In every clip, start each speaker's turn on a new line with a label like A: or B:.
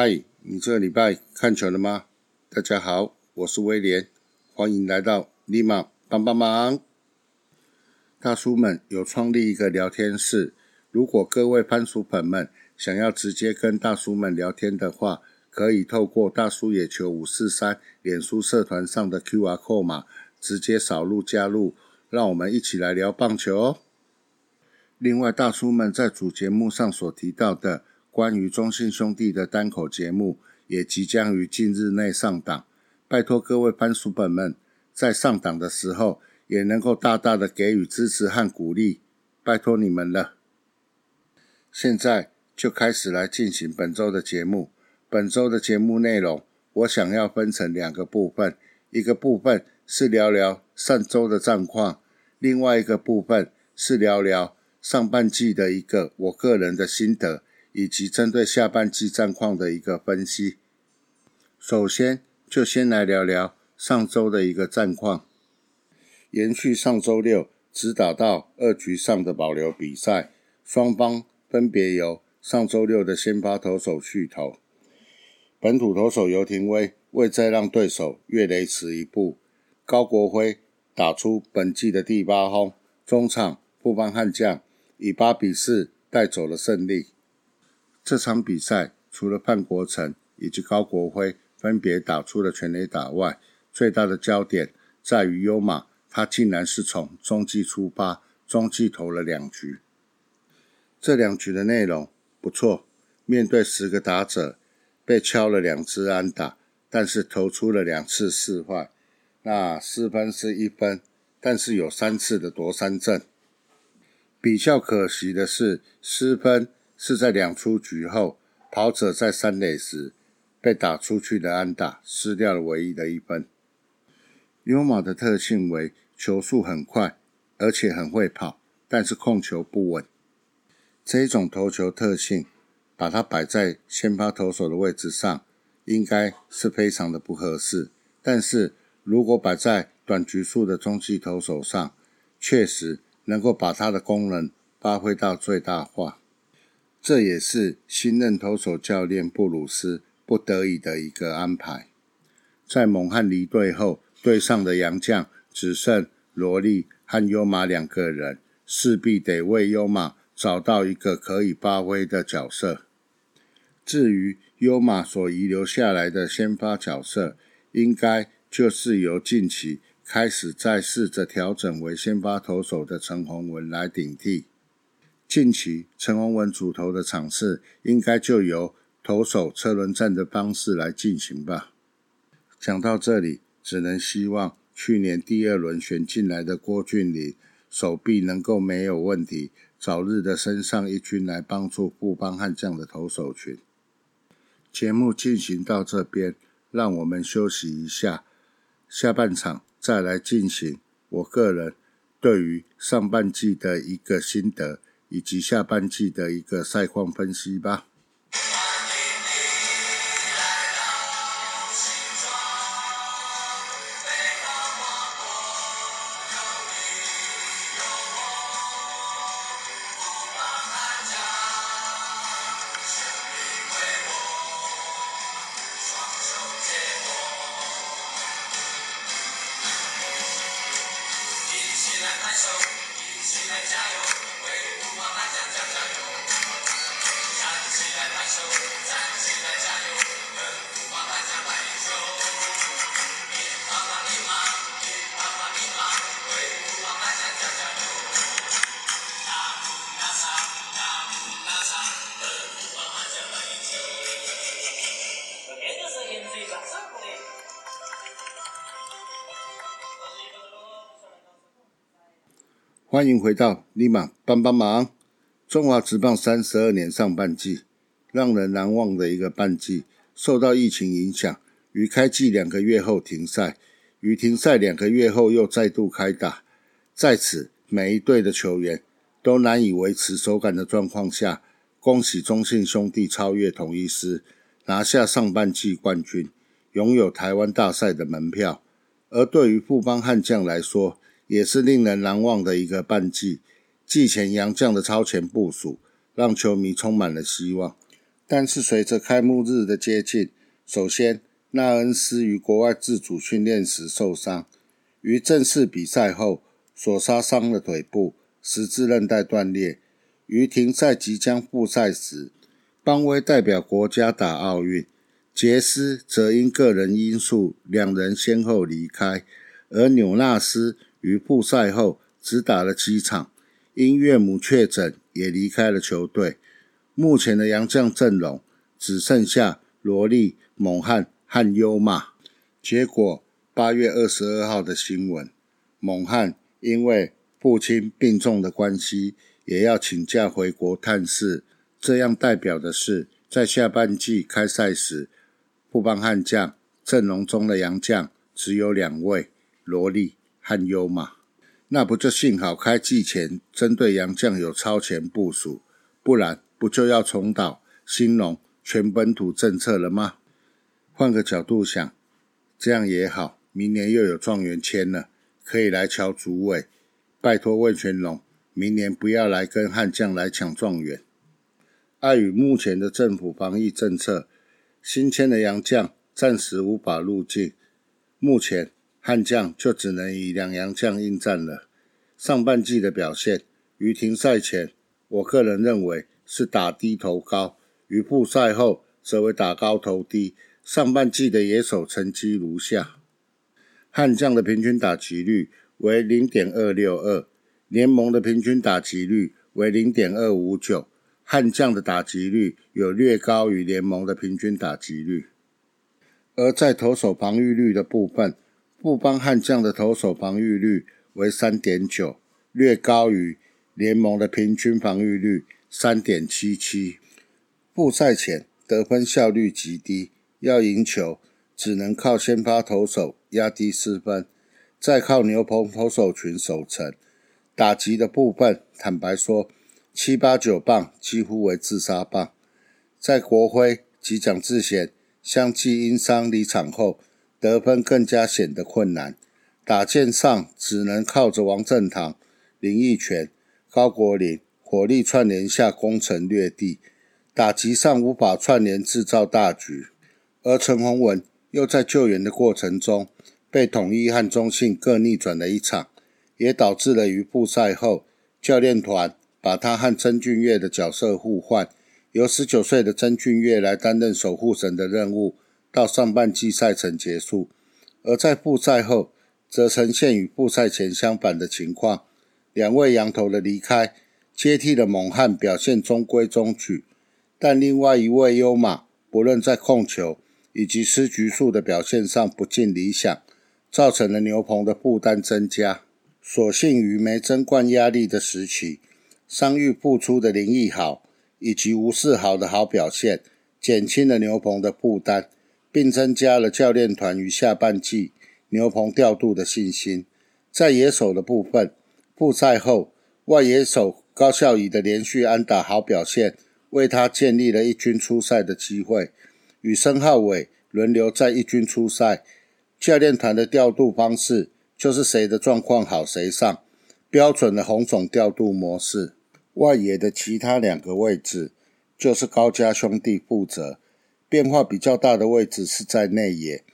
A: 嗨，你这个礼拜看球了吗？大家好，我是威廉，欢迎来到立马帮帮忙。大叔们有创立一个聊天室，如果各位番薯粉们想要直接跟大叔们聊天的话，可以透过大叔野球五四三脸书社团上的 Q R 码直接扫入加入，让我们一起来聊棒球哦。另外，大叔们在主节目上所提到的。关于中信兄弟的单口节目也即将于近日内上档，拜托各位番薯本们在上档的时候也能够大大的给予支持和鼓励，拜托你们了。现在就开始来进行本周的节目。本周的节目内容，我想要分成两个部分，一个部分是聊聊上周的战况，另外一个部分是聊聊上半季的一个我个人的心得。以及针对下半季战况的一个分析。首先，就先来聊聊上周的一个战况。延续上周六只打到二局上的保留比赛，双方分别由上周六的先发投手续投。本土投手尤廷威为再让对手越雷池一步，高国辉打出本季的第八轰，中场布邦悍将以八比四带走了胜利。这场比赛除了范国成以及高国辉分别打出了全垒打外，最大的焦点在于优马，他竟然是从中继出发，中继投了两局。这两局的内容不错，面对十个打者，被敲了两支安打，但是投出了两次四坏，那失分是一分，但是有三次的夺三振。比较可惜的是失分。是在两出局后，跑者在三垒时被打出去的安打，失掉了唯一的一分。优马的特性为球速很快，而且很会跑，但是控球不稳。这种投球特性，把它摆在先发投手的位置上，应该是非常的不合适。但是如果摆在短局数的中继投手上，确实能够把它的功能发挥到最大化。这也是新任投手教练布鲁斯不得已的一个安排。在蒙汉离队后，队上的洋将只剩罗莉和优马两个人，势必得为优马找到一个可以发挥的角色。至于优马所遗留下来的先发角色，应该就是由近期开始在试着调整为先发投手的陈宏文来顶替。近期陈宏文主投的场次，应该就由投手车轮战的方式来进行吧。讲到这里，只能希望去年第二轮选进来的郭俊麟手臂能够没有问题，早日的升上一军来帮助布邦悍将的投手群。节目进行到这边，让我们休息一下，下半场再来进行我个人对于上半季的一个心得。以及下半季的一个赛况分析吧。欢迎回到立马帮帮忙。中华职棒三十二年上半季，让人难忘的一个半季，受到疫情影响，于开季两个月后停赛，于停赛两个月后又再度开打。在此，每一队的球员都难以维持手感的状况下，恭喜中信兄弟超越统一师，拿下上半季冠军，拥有台湾大赛的门票。而对于富邦悍将来说，也是令人难忘的一个半季，季前杨将的超前部署，让球迷充满了希望。但是随着开幕日的接近，首先纳恩斯于国外自主训练时受伤，于正式比赛后所杀伤了腿部，十字韧带断裂。于停赛即将复赛时，邦威代表国家打奥运，杰斯则因个人因素，两人先后离开。而纽纳斯于复赛后只打了七场，因岳母确诊也离开了球队。目前的洋将阵容只剩下罗莉、蒙汉和优马。结果八月二十二号的新闻，蒙汉因为父亲病重的关系。也要请假回国探视，这样代表的是，在下半季开赛时，富邦悍将阵容中的洋将只有两位，罗莉和优马。那不就幸好开季前针对洋将有超前部署，不然不就要重蹈兴农全本土政策了吗？换个角度想，这样也好，明年又有状元签了，可以来敲主委，拜托魏全龙。明年不要来跟悍将来抢状元。碍于目前的政府防疫政策，新签的洋将暂时无法入境。目前悍将就只能以两洋将应战了。上半季的表现，于停赛前，我个人认为是打低投高；于复赛后，则为打高投低。上半季的野手成绩如下：悍将的平均打击率为零点二六二。联盟的平均打击率为零点二五九，悍将的打击率有略高于联盟的平均打击率。而在投手防御率的部分，富邦悍将的投手防御率为三点九，略高于联盟的平均防御率三点七七。复赛前得分效率极低，要赢球只能靠先发投手压低失分，再靠牛棚投手群守城。打击的部分，坦白说，七八九棒几乎为自杀棒。在国徽及蒋志贤相继因伤离场后，得分更加显得困难。打线上只能靠着王振堂、林奕泉、高国林火力串联下攻城略地，打击上无法串联制造大局。而陈宏文又在救援的过程中，被统一和中信各逆转了一场。也导致了于复赛后，教练团把他和曾俊岳的角色互换，由十九岁的曾俊岳来担任守护神的任务，到上半季赛程结束。而在复赛后，则呈现与复赛前相反的情况，两位羊头的离开，接替了猛汉表现中规中矩，但另外一位优马，不论在控球以及失局数的表现上不尽理想，造成了牛棚的负担增加。所幸于没争冠压力的时期，伤愈复出的林奕豪以及吴世豪的好表现，减轻了牛棚的负担，并增加了教练团于下半季牛棚调度的信心。在野手的部分，复赛后外野手高孝仪的连续安打好表现，为他建立了一军出赛的机会。与申浩伟轮流在一军出赛，教练团的调度方式。就是谁的状况好谁上，标准的红种调度模式。外野的其他两个位置就是高家兄弟负责。变化比较大的位置是在内野，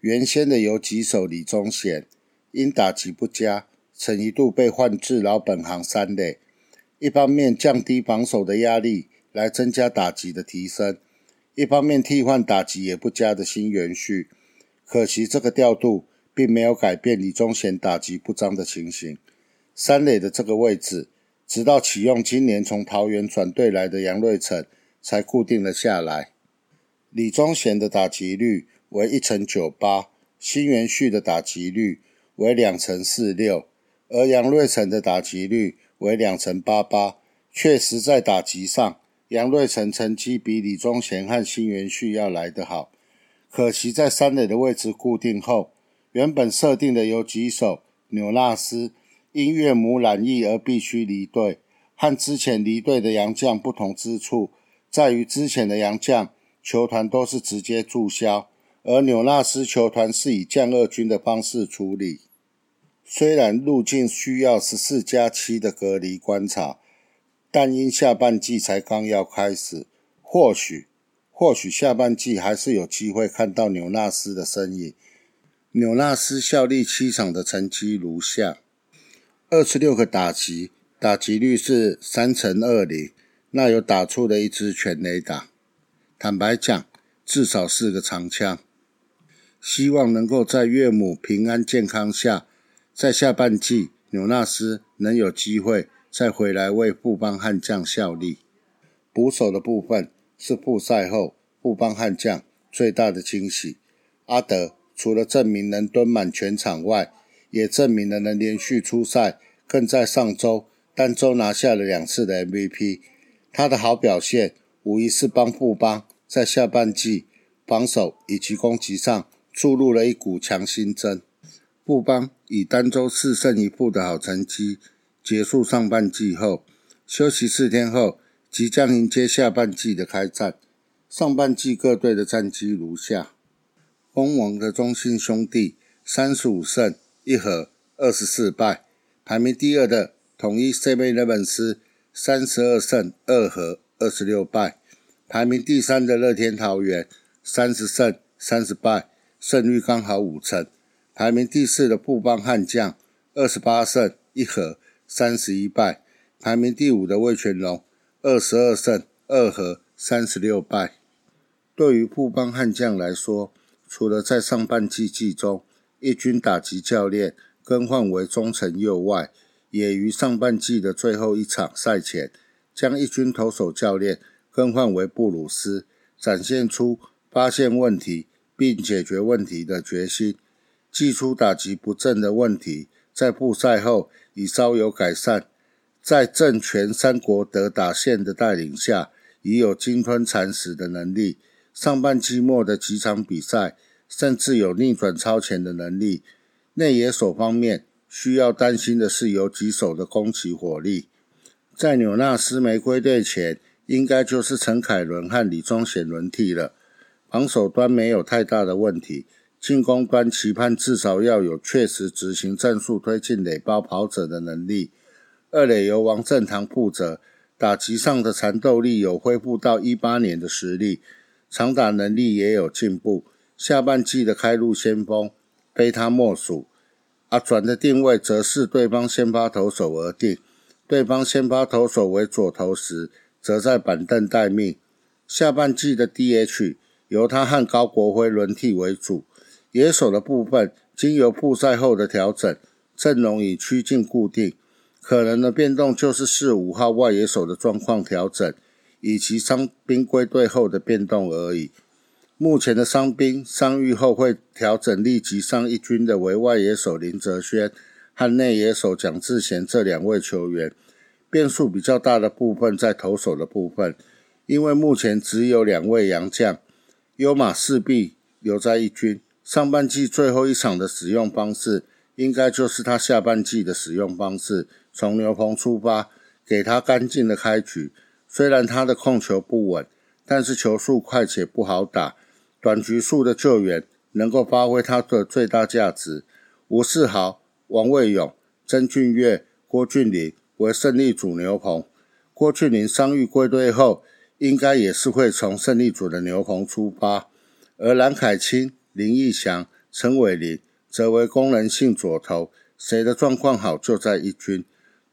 A: 原先的游击手李宗贤因打击不佳，曾一度被换至老本行三垒。一方面降低防守的压力，来增加打击的提升；一方面替换打击也不佳的新元旭。可惜这个调度。并没有改变李宗贤打击不彰的情形。三垒的这个位置，直到启用今年从桃园转队来的杨瑞成，才固定了下来。李宗贤的打击率为一成九八，新元旭的打击率为两成四六，而杨瑞成的打击率为两成八八。确实，在打击上，杨瑞成成绩比李宗贤和新元旭要来得好。可惜在三垒的位置固定后。原本设定的有几手纽纳斯因岳母染疫而必须离队，和之前离队的杨将不同之处在于，之前的杨将球团都是直接注销，而纽纳斯球团是以降二军的方式处理。虽然入境需要十四加七的隔离观察，但因下半季才刚要开始，或许或许下半季还是有机会看到纽纳斯的身影。纽纳斯效力七场的成绩如下：二十六个打击，打击率是三乘二零，那有打出的一支全垒打。坦白讲，至少是个长枪。希望能够在岳母平安健康下，在下半季纽纳斯能有机会再回来为富邦悍将效力。捕手的部分是复赛后富邦悍将最大的惊喜。阿德除了证明能蹲满全场外，也证明了能连续出赛，更在上周单周拿下了两次的 MVP。他的好表现无疑是帮富邦在下半季防守以及攻击上。注入了一股强心针，布邦以单周四胜一负的好成绩结束上半季后，休息四天后，即将迎接下半季的开战。上半季各队的战绩如下：蜂王的中信兄弟三十五胜一和二十四败，排名第二的统一 CBA 勒本斯三十二胜二和二十六败，排名第三的乐天桃园三十胜三十败。胜率刚好五成，排名第四的布邦悍将二十八胜一和三十一败，排名第五的魏全龙二十二胜二和三十六败。对于布邦悍将来说，除了在上半季季中一军打击教练更换为中城右外，也于上半季的最后一场赛前将一军投手教练更换为布鲁斯，展现出发现问题。并解决问题的决心，祭出打击不正的问题，在布赛后已稍有改善。在正权三国德打线的带领下，已有鲸吞蚕食的能力。上半季末的几场比赛，甚至有逆转超前的能力。内野手方面，需要担心的是有几手的攻击火力。在纽纳斯没归队前，应该就是陈凯伦和李宗贤轮替了。防守端没有太大的问题，进攻端期盼至少要有确实执行战术推进垒包跑者的能力。二垒由王正堂负责，打击上的缠斗力有恢复到一八年的实力，长打能力也有进步。下半季的开路先锋非他莫属。阿转的定位则是对方先发投手而定，对方先发投手为左投时，则在板凳待命。下半季的 DH。由他和高国辉轮替为主，野手的部分经由复赛后的调整，阵容已趋近固定。可能的变动就是四五号外野手的状况调整，以及伤兵归队后的变动而已。目前的伤兵伤愈后会调整立即上一军的为外野手林哲轩和内野手蒋志贤这两位球员。变数比较大的部分在投手的部分，因为目前只有两位洋将。优马势必留在一军，上半季最后一场的使用方式，应该就是他下半季的使用方式。从牛棚出发，给他干净的开局。虽然他的控球不稳，但是球速快且不好打，短局数的救援能够发挥他的最大价值。吴世豪、王卫勇、曾俊岳、郭俊麟为胜利组牛棚。郭俊麟伤愈归队后。应该也是会从胜利组的牛棚出发，而蓝凯清、林义祥、陈伟林则为功能性左投，谁的状况好就在一军。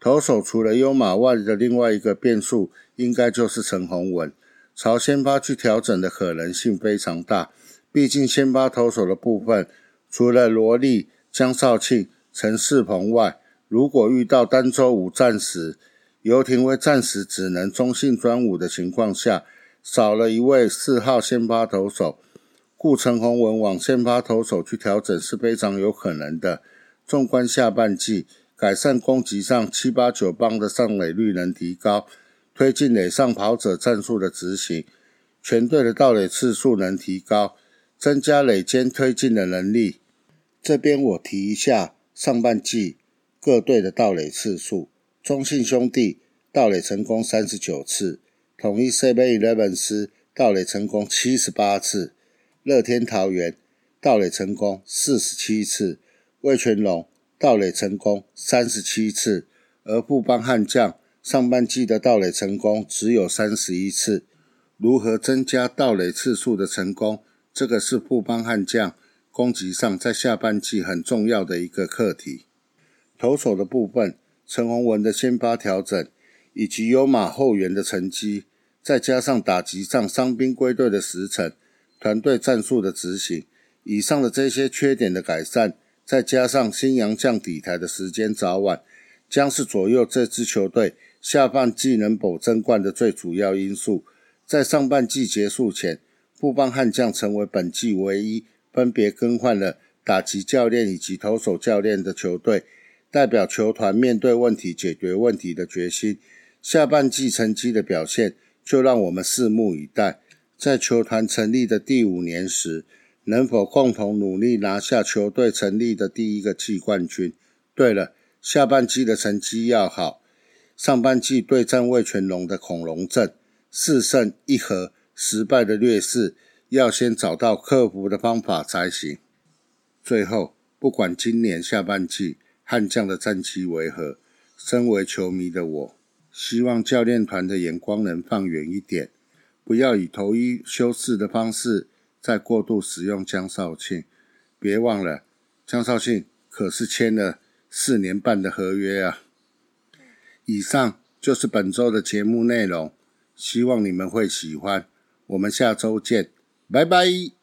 A: 投手除了优马外的另外一个变数，应该就是陈宏文。朝先发去调整的可能性非常大，毕竟先发投手的部分，除了罗莉、江少庆、陈世鹏外，如果遇到单周五战时，游艇为暂时只能中性专武的情况下，少了一位四号先发投手，故陈宏文往先发投手去调整是非常有可能的。纵观下半季，改善攻击上七八九棒的上垒率能提高，推进垒上跑者战术的执行，全队的盗垒次数能提高，增加垒间推进的能力。这边我提一下上半季各队的盗垒次数。中信兄弟盗垒成功三十九次，统一 Seven Eleven 斯盗垒成功七十八次，乐天桃园盗垒成功四十七次，魏全龙盗垒成功三十七次，而富邦悍将上半季的盗垒成功只有三十一次。如何增加盗垒次数的成功，这个是富邦悍将攻击上在下半季很重要的一个课题。投手的部分，陈宏文的先发调整，以及有马后援的成绩，再加上打击上伤兵归队的时辰，团队战术的执行，以上的这些缺点的改善，再加上新洋将底台的时间早晚，将是左右这支球队下半季能否争冠的最主要因素。在上半季结束前，富邦悍将成为本季唯一分别更换了打击教练以及投手教练的球队，代表球团面对问题、解决问题的决心。下半季成绩的表现，就让我们拭目以待。在球团成立的第五年时，能否共同努力拿下球队成立的第一个季冠军？对了，下半季的成绩要好，上半季对战魏全龙的恐龙阵。四胜一和失败的劣势，要先找到克服的方法才行。最后，不管今年下半季悍将的战绩为何，身为球迷的我，希望教练团的眼光能放远一点，不要以投一修四的方式再过度使用江少庆。别忘了，江少庆可是签了四年半的合约啊！以上就是本周的节目内容。希望你们会喜欢，我们下周见，拜拜。